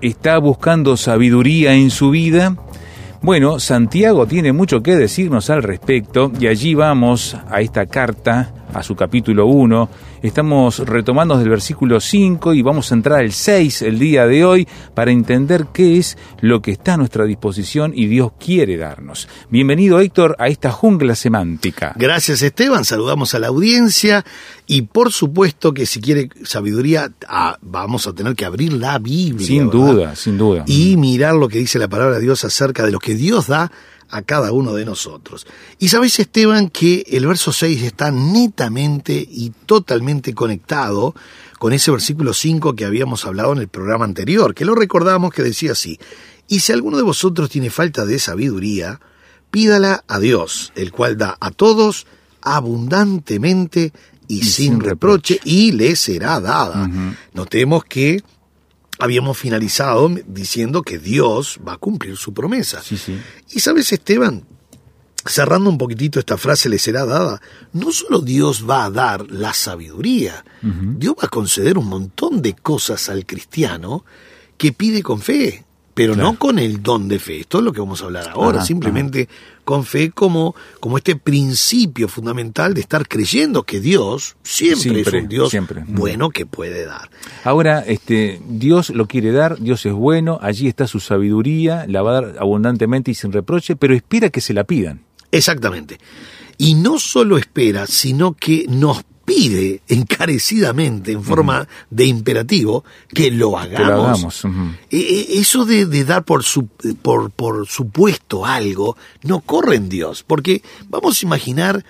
Está buscando sabiduría en su vida? Bueno, Santiago tiene mucho que decirnos al respecto y allí vamos a esta carta, a su capítulo 1. Estamos retomando desde el versículo 5 y vamos a entrar al 6 el día de hoy para entender qué es lo que está a nuestra disposición y Dios quiere darnos. Bienvenido Héctor a esta jungla semántica. Gracias Esteban, saludamos a la audiencia y por supuesto que si quiere sabiduría ah, vamos a tener que abrir la Biblia. Sin ¿verdad? duda, sin duda. Y mirar lo que dice la palabra de Dios acerca de lo que Dios da a cada uno de nosotros. Y sabéis Esteban que el verso 6 está netamente y totalmente conectado con ese versículo 5 que habíamos hablado en el programa anterior, que lo recordamos que decía así, y si alguno de vosotros tiene falta de sabiduría, pídala a Dios, el cual da a todos abundantemente y, sin, sin reproche, reproche. y le será dada. Notemos que habíamos finalizado diciendo que Dios va a cumplir su promesa. Sí, sí. Y sabes, Esteban, cerrando un poquitito esta frase le será dada, no solo Dios va a dar la sabiduría, Dios va a conceder un montón de cosas al cristiano que pide con fe, pero Claro. no con el don de fe. Esto es lo que vamos a hablar ahora, Ajá, simplemente con fe como, como este principio fundamental de estar creyendo que Dios siempre, Siempre, es un Dios siempre. bueno que puede dar. Ahora, este, Dios lo quiere dar, Dios es bueno, allí está su sabiduría, la va a dar abundantemente y sin reproche, pero espera que se la pidan. Exactamente. Y no solo espera, sino que nos pide encarecidamente, en forma de imperativo, que lo hagamos. Que lo hagamos, ujú. Eh, eh, Eso de, de dar por, su, por, por supuesto algo, no corre en Dios, porque vamos a imaginar,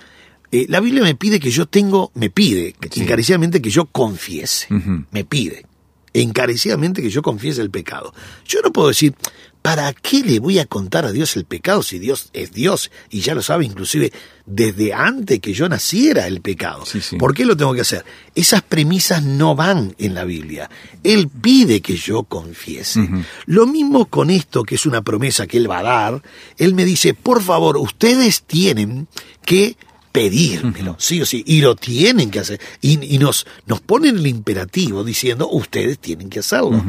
eh, la Biblia me pide que yo tengo, me pide encarecidamente que yo confiese, me pide encarecidamente que yo confiese el pecado. Yo no puedo decir, ¿para qué le voy a contar a Dios el pecado si Dios es Dios y ya lo sabe inclusive desde antes que yo naciera el pecado? Sí, sí. ¿Por qué lo tengo que hacer? Esas premisas no van en la Biblia. Él pide que yo confiese. Lo mismo con esto, que es una promesa que Él va a dar. Él me dice, por favor, ustedes tienen que pedírmelo, sí o sí, y lo tienen que hacer. Y, y nos, nos ponen el imperativo diciendo, ustedes tienen que hacerlo.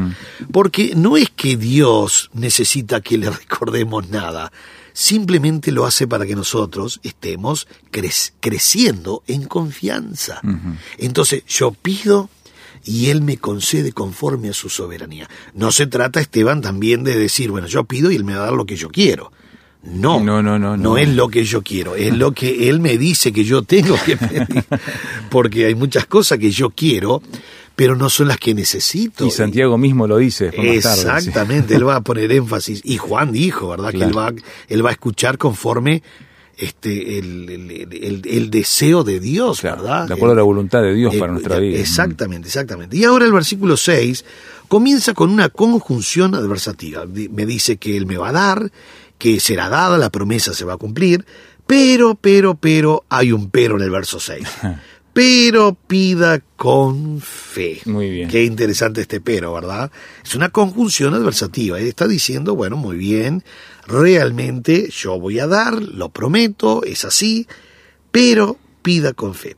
Porque no es que Dios necesita que le recordemos nada, simplemente lo hace para que nosotros estemos cre- creciendo en confianza. Entonces yo pido y Él me concede conforme a su soberanía. No se trata, Esteban, también de decir, bueno, yo pido y Él me va a dar lo que yo quiero. No, No, no, no, no. es lo que yo quiero, es lo que Él me dice que yo tengo que pedir. Porque hay muchas cosas que yo quiero, pero no son las que necesito. Y Santiago mismo lo dice más tarde, sí. Exactamente, él va a poner énfasis. Y Juan dijo, ¿verdad? Que él va, él va a escuchar conforme este el, el- el- el deseo de Dios, Claro, ¿verdad? de acuerdo a la voluntad de Dios El- para nuestra vida. Exactamente, exactamente. Y ahora el versículo 6 comienza con una conjunción adversativa. Me dice que Él me va a dar, que será dada, la promesa se va a cumplir, pero, pero, pero, hay un pero en el verso 6. Pero pida con fe. Muy bien. Qué interesante este pero, ¿verdad? Es una conjunción adversativa. Él está diciendo, bueno, muy bien, realmente yo voy a dar, lo prometo, es así, pero pida con fe.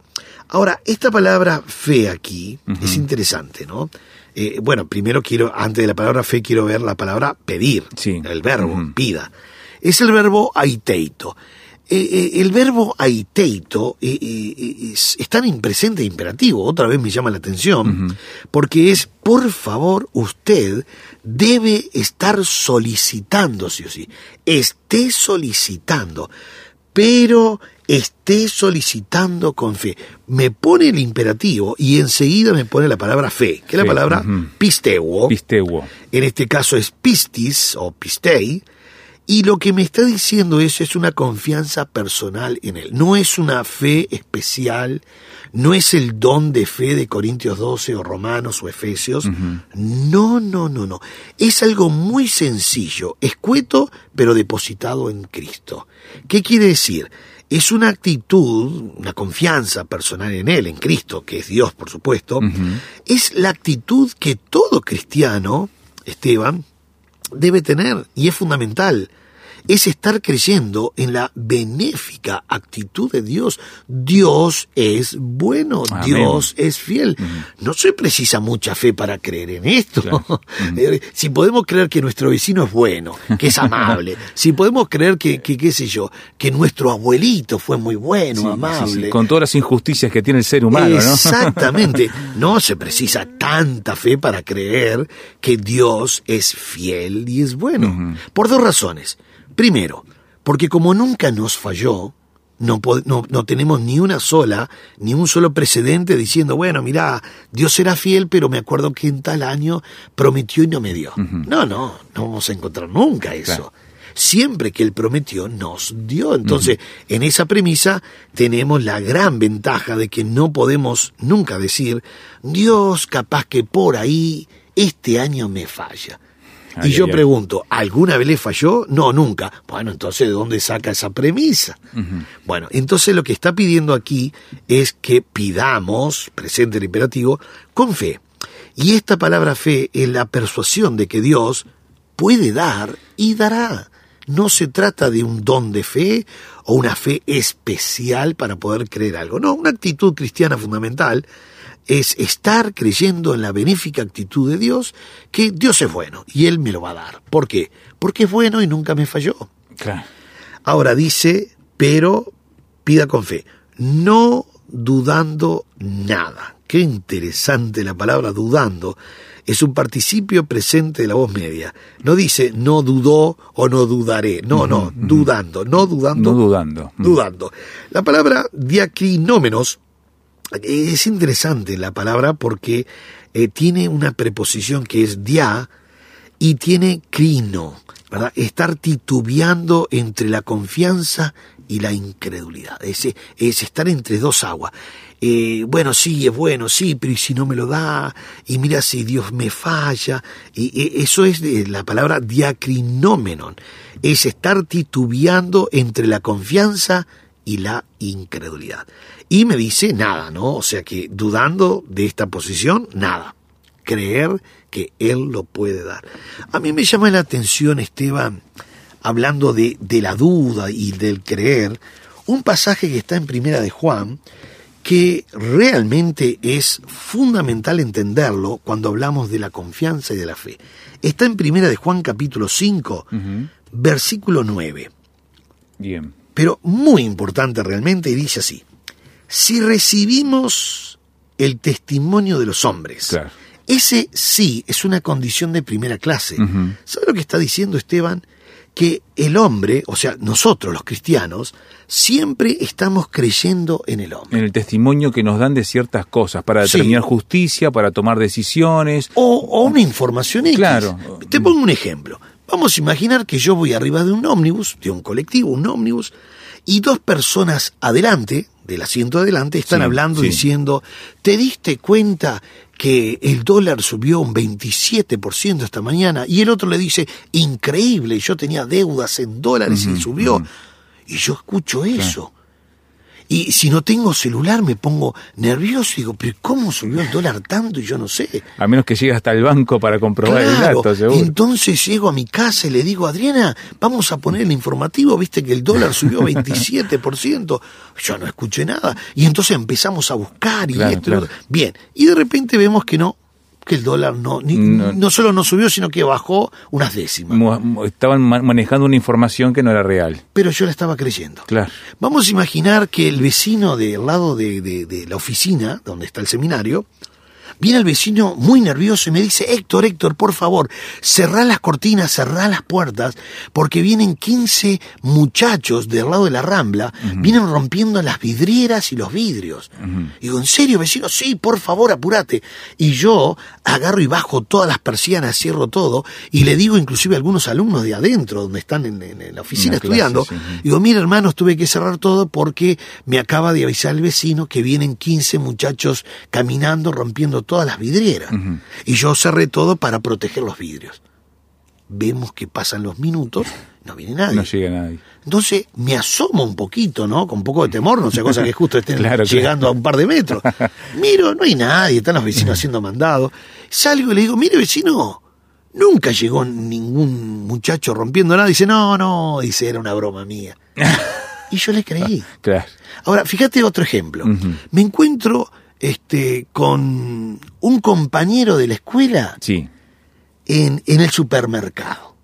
Ahora, esta palabra fe aquí es interesante, ¿no? Eh, bueno, primero quiero, antes de la palabra fe, quiero ver la palabra pedir, Sí. el verbo, pida. Es el verbo aiteito. eh, eh, el verbo aiteito eh, eh, es, es tan presente e imperativo, otra vez me llama la atención, porque es, por favor, usted debe estar solicitando, sí o sí, esté solicitando, pero esté solicitando con fe. Me pone el imperativo y enseguida me pone la palabra fe, que es la palabra ujú. pisteuo. Pisteuo. En este caso es pistis o pistei. Y lo que me está diciendo eso es una confianza personal en él. No es una fe especial, no es el don de fe de Corintios 12 o Romanos o Efesios. No, no, no, no. Es algo muy sencillo, escueto, pero depositado en Cristo. ¿Qué quiere decir? Es una actitud, una confianza personal en Él, en Cristo, que es Dios, por supuesto. Es la actitud que todo cristiano, Esteban, debe tener y es fundamental. Es estar creyendo en la benéfica actitud de Dios. Dios es bueno, Amén. Dios es fiel. No se precisa mucha fe para creer en esto. Claro. Eh, si podemos creer que nuestro vecino es bueno, que es amable, si podemos creer que, que, qué sé yo, que nuestro abuelito fue muy bueno, Sí, amable. sí, sí, Con todas las injusticias que tiene el ser humano, ¿no? Exactamente. No se precisa tanta fe para creer que Dios es fiel y es bueno. Por dos razones. Primero, porque como nunca nos falló, no, po- no, no tenemos ni una sola, ni un solo precedente diciendo, bueno, mira, Dios era fiel, pero me acuerdo que en tal año prometió y no me dio. No, no, no vamos a encontrar nunca eso. Claro. Siempre que Él prometió, nos dio. Entonces, en esa premisa tenemos la gran ventaja de que no podemos nunca decir, Dios capaz que por ahí este año me falla. Ay, y yo ay, pregunto, ¿alguna vez le falló? No, nunca. Bueno, entonces, ¿de dónde saca esa premisa? Bueno, entonces lo que está pidiendo aquí es que pidamos, presente el imperativo, con fe. Y esta palabra fe es la persuasión de que Dios puede dar y dará. No se trata de un don de fe o una fe especial para poder creer algo. No, una actitud cristiana fundamental es estar creyendo en la benéfica actitud de Dios, que Dios es bueno y Él me lo va a dar. ¿Por qué? Porque es bueno y nunca me falló. Claro. Ahora dice, pero pida con fe, no dudando nada. Qué interesante la palabra dudando. Es un participio presente de la voz media. No dice no dudó o no dudaré. No, no, dudando, no dudando. No dudando. Dudando. La palabra diacrinómenos es interesante la palabra porque eh, tiene una preposición que es dia y tiene crino, ¿verdad? Estar titubeando entre la confianza y la incredulidad. Es, es estar entre dos aguas. Eh, bueno, sí, es bueno, sí, pero ¿y si no me lo da? Y mira si Dios me falla. Y, y eso es la palabra diacrinómenon. Es estar titubeando entre la confianza y la incredulidad. Y me dice nada, ¿no? O sea que dudando de esta posición, nada. Creer que Él lo puede dar. A mí me llama la atención, Esteban, hablando de, de la duda y del creer, un pasaje que está en Primera de Juan, que realmente es fundamental entenderlo cuando hablamos de la confianza y de la fe. Está en Primera de Juan capítulo 5, versículo 9 Bien. Pero muy importante realmente, y dice así, si recibimos el testimonio de los hombres, Claro. ese sí es una condición de primera clase. ¿Sabe lo que está diciendo Esteban? Que el hombre, o sea, nosotros los cristianos, siempre estamos creyendo en el hombre. En el testimonio que nos dan de ciertas cosas, para Sí. determinar justicia, para tomar decisiones. O, o una información X. Claro. Te pongo un ejemplo. Vamos a imaginar que yo voy arriba de un ómnibus, de un colectivo, un ómnibus, y dos personas adelante, del asiento adelante, están Sí, hablando sí. diciendo, ¿te diste cuenta que el dólar subió un 27% esta mañana? Y el otro le dice, increíble, yo tenía deudas en dólares y subió. Y yo escucho eso. Y si no tengo celular me pongo nervioso y digo, pero ¿cómo subió el dólar tanto? Y yo no sé. A menos que llegue hasta el banco para comprobar el dato, seguro. entonces llego a mi casa y le digo, Adriana, vamos a poner el informativo, viste que el dólar subió 27%. Yo no escuché nada. Y entonces empezamos a buscar y Claro, esto claro. Bien, y de repente vemos que no, que el dólar no, ni- No. no solo no subió, sino que bajó unas décimas. Estaban ma- manejando una información que no era real. Pero yo la estaba creyendo. Claro. Vamos a imaginar que el vecino del lado de, de- de la oficina, donde está el seminario, viene el vecino muy nervioso y me dice, Héctor, Héctor, por favor, cerrá las cortinas, cerrá las puertas, porque vienen 15 muchachos del lado de la Rambla, vienen rompiendo las vidrieras y los vidrios. Y digo, ¿en serio, vecino? Sí, por favor, apurate. Y yo agarro y bajo todas las persianas, cierro todo, y le digo inclusive a algunos alumnos de adentro, donde están en, en- en la oficina clase, estudiando, sí. Digo, mira hermanos, tuve que cerrar todo porque me acaba de avisar el vecino que vienen 15 muchachos caminando, rompiendo todas las vidrieras. Y yo cerré todo para proteger los vidrios. Vemos que pasan los minutos, no viene nadie. No llega nadie. Entonces me asomo un poquito, ¿no? Con un poco de temor, no sea cosa que justo estén Claro, llegando claro. a un par de metros. Miro, no hay nadie, están los vecinos haciendo mandado. Salgo y le digo, mire vecino, nunca llegó ningún muchacho rompiendo nada. Dice, no, no, dice, era una broma mía. y yo le creí. Claro. Ahora, fíjate otro ejemplo. Me encuentro este, con un compañero de la escuela Sí. en, en el supermercado.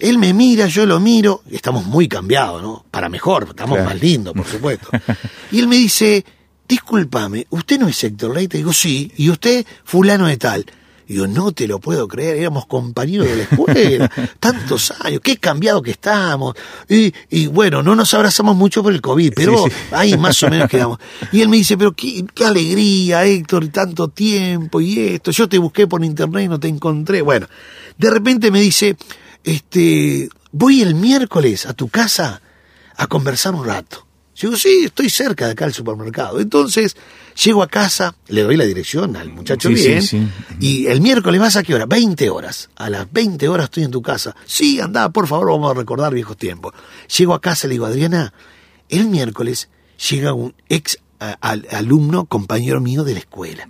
Él me mira, yo lo miro, estamos muy cambiados, ¿no? Para mejor, estamos Claro. más lindos, por supuesto. Y él me dice, discúlpame, ¿usted no es Héctor Leite? Digo, sí, y usted fulano de tal. Digo, no te lo puedo creer, éramos compañeros de la escuela, tantos años, qué cambiado que estamos. Y, y bueno, no nos abrazamos mucho por el COVID, pero Sí, sí. ahí más o menos quedamos. Y él me dice, pero qué, qué alegría, Héctor, tanto tiempo y esto. Yo te busqué por internet y no te encontré. Bueno, de repente me dice, este, voy el miércoles a tu casa a conversar un rato. Digo, sí, estoy cerca de acá del supermercado. Entonces, llego a casa, le doy la dirección al muchacho Sí, bien, sí. y el miércoles vas a qué hora? 20 horas. A las 20 horas estoy en tu casa. Sí, anda, por favor, vamos a recordar viejos tiempos. Llego a casa y le digo, Adriana, el miércoles llega un ex alumno, compañero mío de la escuela.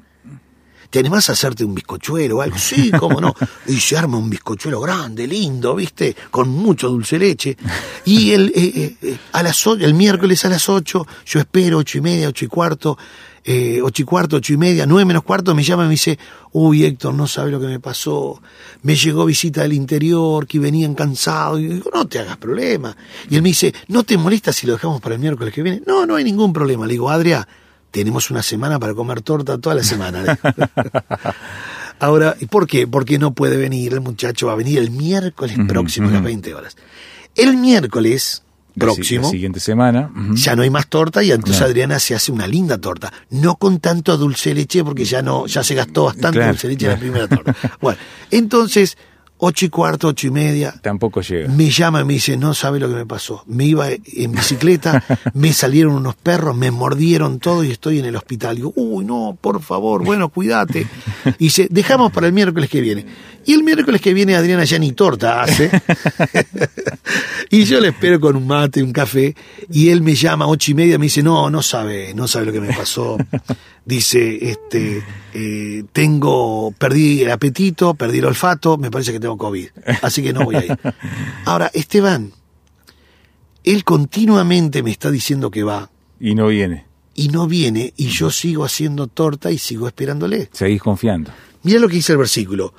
¿Te animás a hacerte un bizcochuelo o algo? Sí, cómo no. Y se arma un bizcochuelo grande, lindo, ¿viste? Con mucho dulce leche. Y el, eh, eh, eh, a las, el miércoles a las 8, yo espero, ocho y media, ocho y cuarto, eh, ocho y cuarto, ocho y media, nueve menos cuarto, me llama y me dice, uy, Héctor, no sabe lo que me pasó. Me llegó visita del interior, que venían cansados. Y digo, no te hagas problema. Y él me dice, ¿no te molesta si lo dejamos para el miércoles que viene? No, no hay ningún problema. Le digo, Adria, tenemos una semana para comer torta toda la semana. Ahora, ¿y por qué? Porque no puede venir, el muchacho va a venir el miércoles próximo a las ujú. 20 horas. El miércoles próximo La siguiente semana. ya no hay más torta y entonces Claro. Adriana se hace una linda torta. No con tanto dulce de leche porque ya no, ya se gastó bastante Claro, dulce de leche en la primera torta. Bueno, entonces, ocho y cuarto, ocho y media, Tampoco llega. me llama y me dice, no sabe lo que me pasó. Me iba en bicicleta, me salieron unos perros, me mordieron todo y estoy en el hospital. Digo, uy, no, por favor, bueno, cuídate. Y dice, dejamos para el miércoles que viene. Y el miércoles que viene Adriana ya ni torta hace. y yo le espero con un mate, un café, y él me llama a ocho y media, me dice, no, no sabe, no sabe lo que me pasó. Dice, este, eh, tengo, perdí el apetito, perdí el olfato, me parece que tengo COVID. Así que no voy a ir. Ahora, Esteban, él continuamente me está diciendo que va Y no viene. y no viene y yo sigo haciendo torta y sigo esperándole. Seguís confiando. Mira lo que dice el versículo,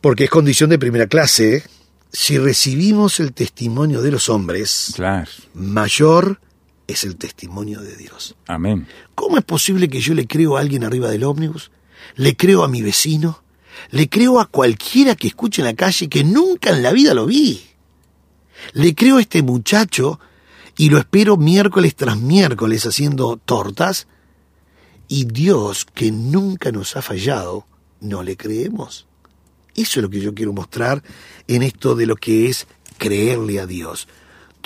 porque es condición de primera clase. ¿eh? Si recibimos el testimonio de los hombres, Claro. mayor es el testimonio de Dios. Amén. ¿Cómo es posible que yo le creo a alguien arriba del ómnibus? ¿Le creo a mi vecino? ¿Le creo a cualquiera que escuche en la calle que nunca en la vida lo vi? Le creo a este muchacho y lo espero miércoles tras miércoles haciendo tortas y Dios, que nunca nos ha fallado, no le creemos. Eso es lo que yo quiero mostrar en esto de lo que es creerle a Dios.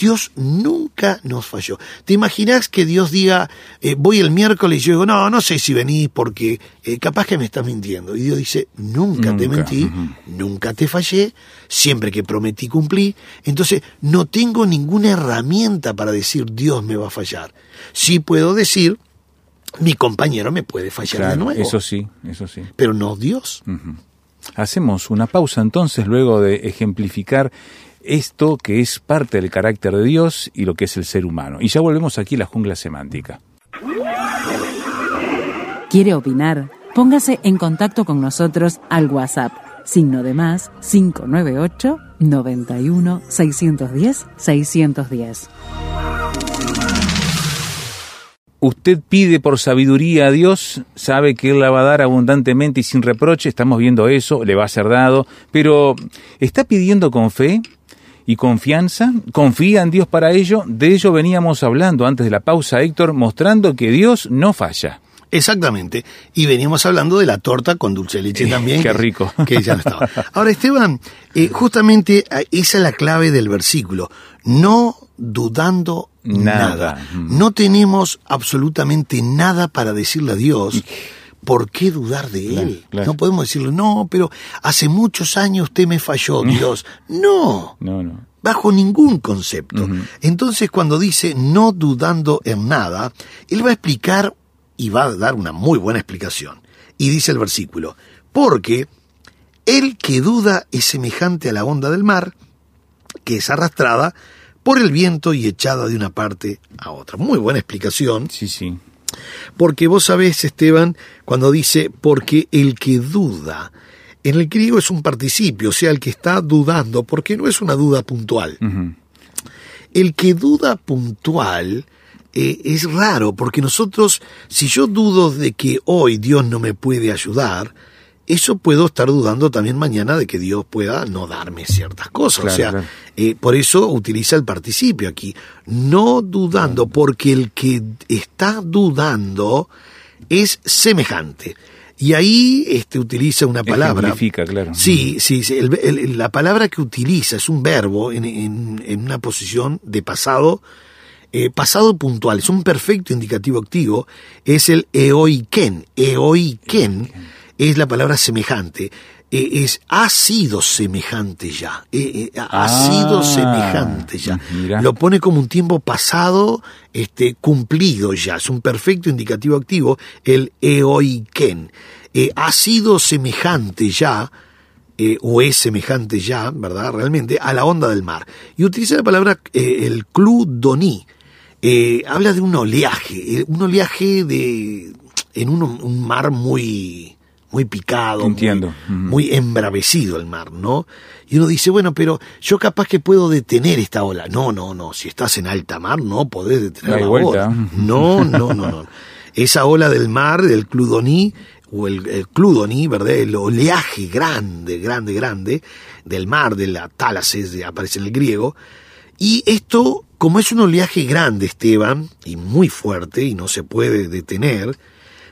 Dios nunca nos falló. ¿Te imaginas que Dios diga, eh, voy el miércoles y yo digo, no, no sé si venís porque eh, capaz que me estás mintiendo? Y Dios dice, nunca, te mentí, nunca te fallé, siempre que prometí cumplí. Entonces no tengo ninguna herramienta para decir Dios me va a fallar. Sí puedo decir, mi compañero me puede fallar de nuevo, eso sí, eso sí. pero no Dios. Hacemos una pausa entonces luego de ejemplificar esto que es parte del carácter de Dios y lo que es el ser humano. Y ya volvemos aquí a la jungla semántica. ¿Quiere opinar? póngase en contacto con nosotros al WhatsApp, signo de más 598 91 610 610. Usted pide por sabiduría a Dios, sabe que Él la va a dar abundantemente y sin reproche, estamos viendo eso, le va a ser dado, pero ¿está pidiendo con fe? Y confianza, confía en Dios para ello. De ello veníamos hablando antes de la pausa, Héctor, mostrando que Dios no falla. Exactamente. Y veníamos hablando de la torta con dulce de leche también. Qué rico. Que ya no estaba. Ahora, Esteban, eh, justamente eh, esa es la clave del versículo. No dudando nada. nada. No tenemos absolutamente nada para decirle a Dios. ¿Por qué dudar de Él? No podemos decirle, no, pero hace muchos años usted me falló, Dios. No. No, no. Bajo ningún concepto. Entonces, cuando dice no dudando en nada, Él va a explicar y va a dar una muy buena explicación. Y dice el versículo, porque el que duda es semejante a la onda del mar, que es arrastrada por el viento y echada de una parte a otra. Muy buena explicación. Sí, sí. Porque vos sabés, Esteban, cuando dice, porque el que duda, en el griego es un participio, o sea, el que está dudando, porque no es una duda puntual. El que duda puntual eh, es raro, porque nosotros, si yo dudo de que hoy Dios no me puede ayudar, eso puedo estar dudando también mañana de que Dios pueda no darme ciertas cosas. o sea, eh, por eso utiliza el participio aquí. No dudando, porque el que está dudando es semejante. Y ahí este, utiliza una palabra. claro. Sí, sí, sí la palabra que utiliza es un verbo en, en una posición de pasado eh, pasado puntual, es un perfecto indicativo activo, es el eoiken. Eoiken es la palabra semejante. Eh, es ha sido semejante ya. Eh, ha ah, sido semejante ya. Lo pone como un tiempo pasado, este, cumplido ya. Es un perfecto indicativo activo, el eoiken. ha sido semejante ya. o es semejante ya, ¿verdad? Realmente, a la onda del mar. Y utiliza la palabra el cludoní, eh, habla de un oleaje, eh, un oleaje de en un, mar muy muy picado, Entiendo. Muy, embravecido el mar, ¿no? Y uno dice, bueno, pero yo capaz que puedo detener esta ola. No, no, no, si estás en alta mar no podés detener la vuelta. ola. No, no, no, no. Esa ola del mar, del Cludoní, o el, el Cludoní, ¿verdad? El oleaje grande, grande, grande del mar, de la Tálases, aparece en el griego, y esto, como es un oleaje grande, Esteban, y muy fuerte, y no se puede detener,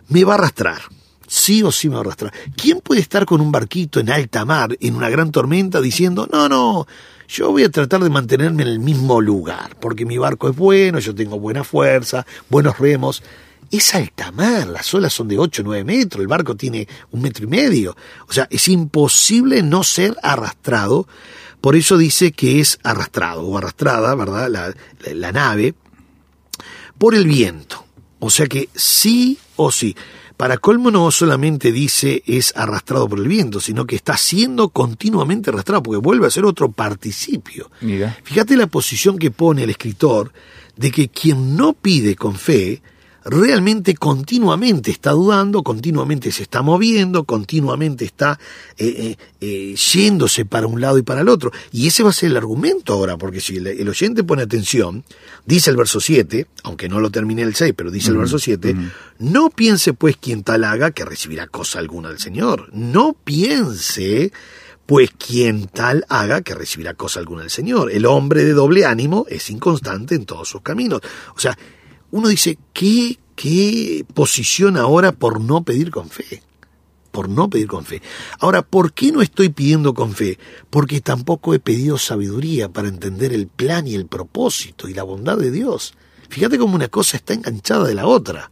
me va a arrastrar. Sí o sí me va a arrastrar. ¿Quién puede estar con un barquito en alta mar, en una gran tormenta, diciendo, no, no, yo voy a tratar de mantenerme en el mismo lugar, porque mi barco es bueno, yo tengo buena fuerza, buenos remos? Es alta mar, las olas son de 8 o 9 metros, el barco tiene un metro y medio. O sea, es imposible no ser arrastrado por eso dice que es arrastrado o arrastrada, ¿verdad? La, nave por el viento. O sea que sí o sí. Para colmo no solamente dice es arrastrado por el viento, sino que está siendo continuamente arrastrado, porque vuelve a ser otro participio. Mira. Fíjate la posición que pone el escritor de que quien no pide con fe, realmente continuamente está dudando, continuamente se está moviendo, continuamente está eh, eh, eh, yéndose para un lado y para el otro. Y ese va a ser el argumento ahora, porque si el, oyente pone atención, dice el verso 7, aunque no lo termine el 6, pero dice el verso 7, no piense pues quien tal haga que recibirá cosa alguna del Señor. No piense pues quien tal haga que recibirá cosa alguna del Señor. El hombre de doble ánimo es inconstante en todos sus caminos. O sea, uno dice, ¿qué, qué posición ahora por no pedir con fe? Por no pedir con fe. Ahora, ¿por qué no estoy pidiendo con fe? Porque tampoco he pedido sabiduría para entender el plan y el propósito y la bondad de Dios. Fíjate cómo una cosa está enganchada de la otra.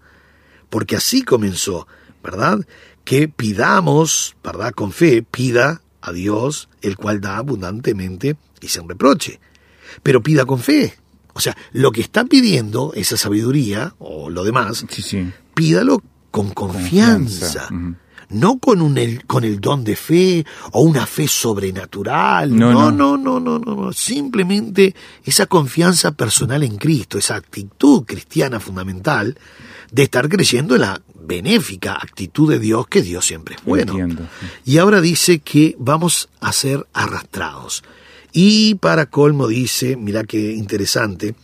Porque así comenzó, ¿verdad? Que pidamos, ¿verdad? Con fe, pida a Dios, el cual da abundantemente y sin reproche. Pero pida con fe, o sea, lo que está pidiendo, esa sabiduría o lo demás, pídalo con confianza. No con, un, el, con el don de fe o una fe sobrenatural. No no. no, no, no, no, no. Simplemente esa confianza personal en Cristo, esa actitud cristiana fundamental, de estar creyendo en la benéfica actitud de Dios, que Dios siempre es bueno. Entiendo. Y ahora dice que vamos a ser arrastrados. Y para colmo dice, mira qué interesante,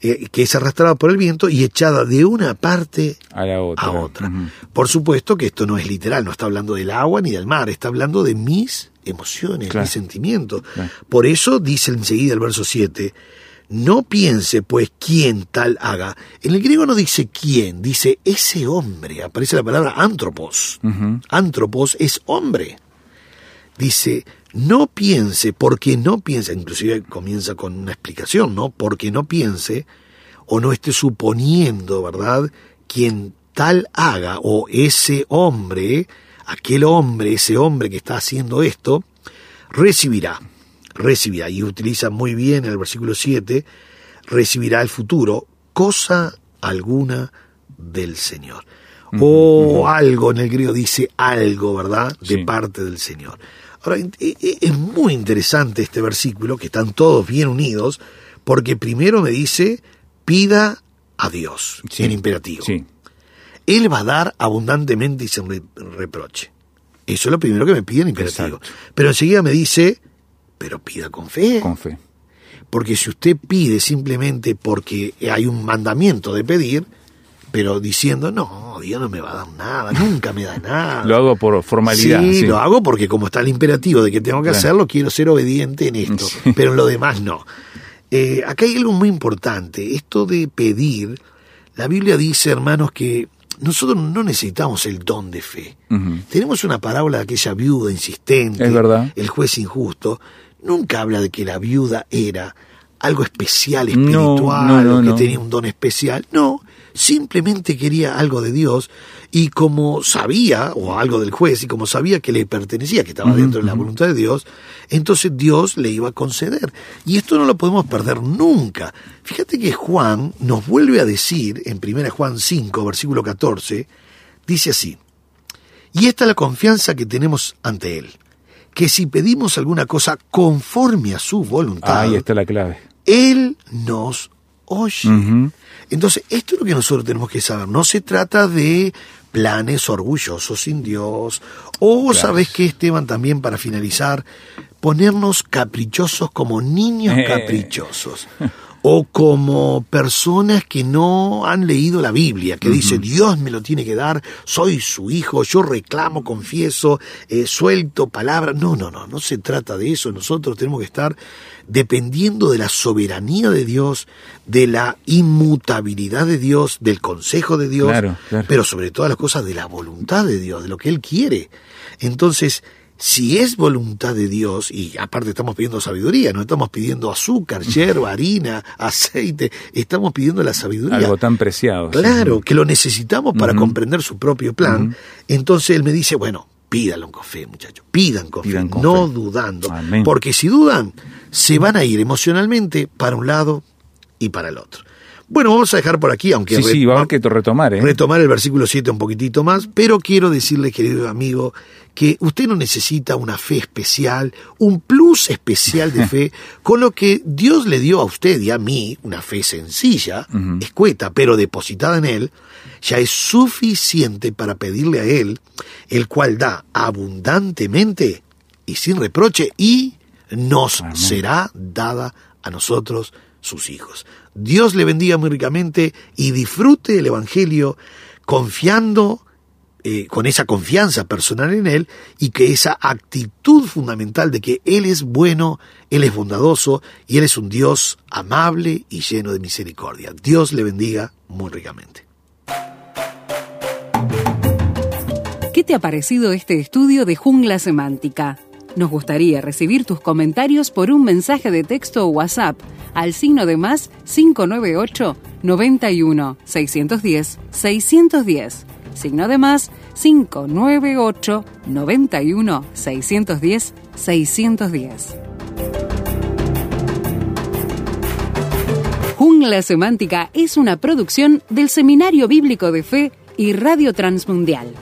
eh, que es arrastrada por el viento y echada de una parte A la otra. a otra. Ujú. Por supuesto que esto no es literal, no está hablando del agua ni del mar, está hablando de mis emociones, Claro. mis sentimientos. Claro. Por eso dice enseguida el verso 7, no piense pues quién tal haga. En el griego no dice quién, dice ese hombre. Aparece la palabra antropos. Ujú. Antropos es hombre. Dice, no piense, porque no piense, inclusive comienza con una explicación, ¿no? Porque no piense o no esté suponiendo, ¿verdad? Quien tal haga o ese hombre, aquel hombre, ese hombre que está haciendo esto, recibirá, recibirá, y utiliza muy bien el versículo 7, recibirá el futuro, cosa alguna del Señor. O algo, en el griego dice algo, ¿verdad? De Sí. parte del Señor. Ahora, es muy interesante este versículo, que están todos bien unidos, porque primero me dice, pida a Dios, Sí. en imperativo. Sí. Él va a dar abundantemente y sin re- reproche. Eso es lo primero que me pide en imperativo. Exacto. Pero enseguida me dice, pero pida con fe. Con fe. Porque si usted pide simplemente porque hay un mandamiento de pedir, pero diciendo, no, Dios no me va a dar nada, nunca me da nada. Lo hago por formalidad. Sí, sí. lo hago porque como está el imperativo de que tengo que Claro. hacerlo, quiero ser obediente en esto, Sí. pero en lo demás no. Eh, acá hay algo muy importante, esto de pedir, la Biblia dice, hermanos, que nosotros no necesitamos el don de fe. Tenemos una parábola de aquella viuda insistente, el juez injusto, nunca habla de que la viuda era algo especial, espiritual, no, que tenía un don especial. No, simplemente quería algo de Dios y como sabía, o algo del juez, y como sabía que le pertenecía, que estaba dentro de la voluntad de Dios, entonces Dios le iba a conceder. Y esto no lo podemos perder nunca. Fíjate que Juan nos vuelve a decir, en 1 Juan 5, versículo 14, dice así, y esta es la confianza que tenemos ante Él, que si pedimos alguna cosa conforme a su voluntad, Ahí está la clave. Él nos oye. Entonces, esto es lo que nosotros tenemos que saber. No se trata de planes orgullosos sin Dios. O, Claro. ¿sabes qué, Esteban? También para finalizar, ponernos caprichosos como niños Eh. caprichosos. O como personas que no han leído la Biblia, que dice Dios me lo tiene que dar, soy su hijo, yo reclamo, confieso, eh, suelto palabras. No, no, no, no se trata de eso. Nosotros tenemos que estar dependiendo de la soberanía de Dios, de la inmutabilidad de Dios, del consejo de Dios, Claro, claro. pero sobre todas las cosas de la voluntad de Dios, de lo que Él quiere. Entonces, si es voluntad de Dios, y aparte estamos pidiendo sabiduría, no estamos pidiendo azúcar, hierba, harina, aceite, estamos pidiendo la sabiduría. Algo tan preciado. sí. Claro, que lo necesitamos para comprender su propio plan. Entonces él me dice, bueno, pídanlo con fe, muchachos, pidan con Pidan fe, con no fe. dudando. Amén. Porque si dudan, se van a ir emocionalmente para un lado y para el otro. Bueno, vamos a dejar por aquí, aunque Sí, sí, va a haber que retomar, ¿eh? retomar el versículo 7 un poquitito más, pero quiero decirle, querido amigo, que usted no necesita una fe especial, un plus especial de fe, con lo que Dios le dio a usted y a mí, una fe sencilla, escueta, pero depositada en Él, ya es suficiente para pedirle a Él, el cual da abundantemente y sin reproche, y nos Amén. será dada a nosotros sus hijos. Dios le bendiga muy ricamente y disfrute el Evangelio confiando eh, con esa confianza personal en Él y que esa actitud fundamental de que Él es bueno, Él es bondadoso y Él es un Dios amable y lleno de misericordia. Dios le bendiga muy ricamente. ¿Qué te ha parecido este estudio de jungla semántica? Nos gustaría recibir tus comentarios por un mensaje de texto o WhatsApp al signo de más 598 91 610 610. Signo de más 598 91 610 610. Jungla Semántica es una producción del Seminario Bíblico de Fe y Radio Transmundial.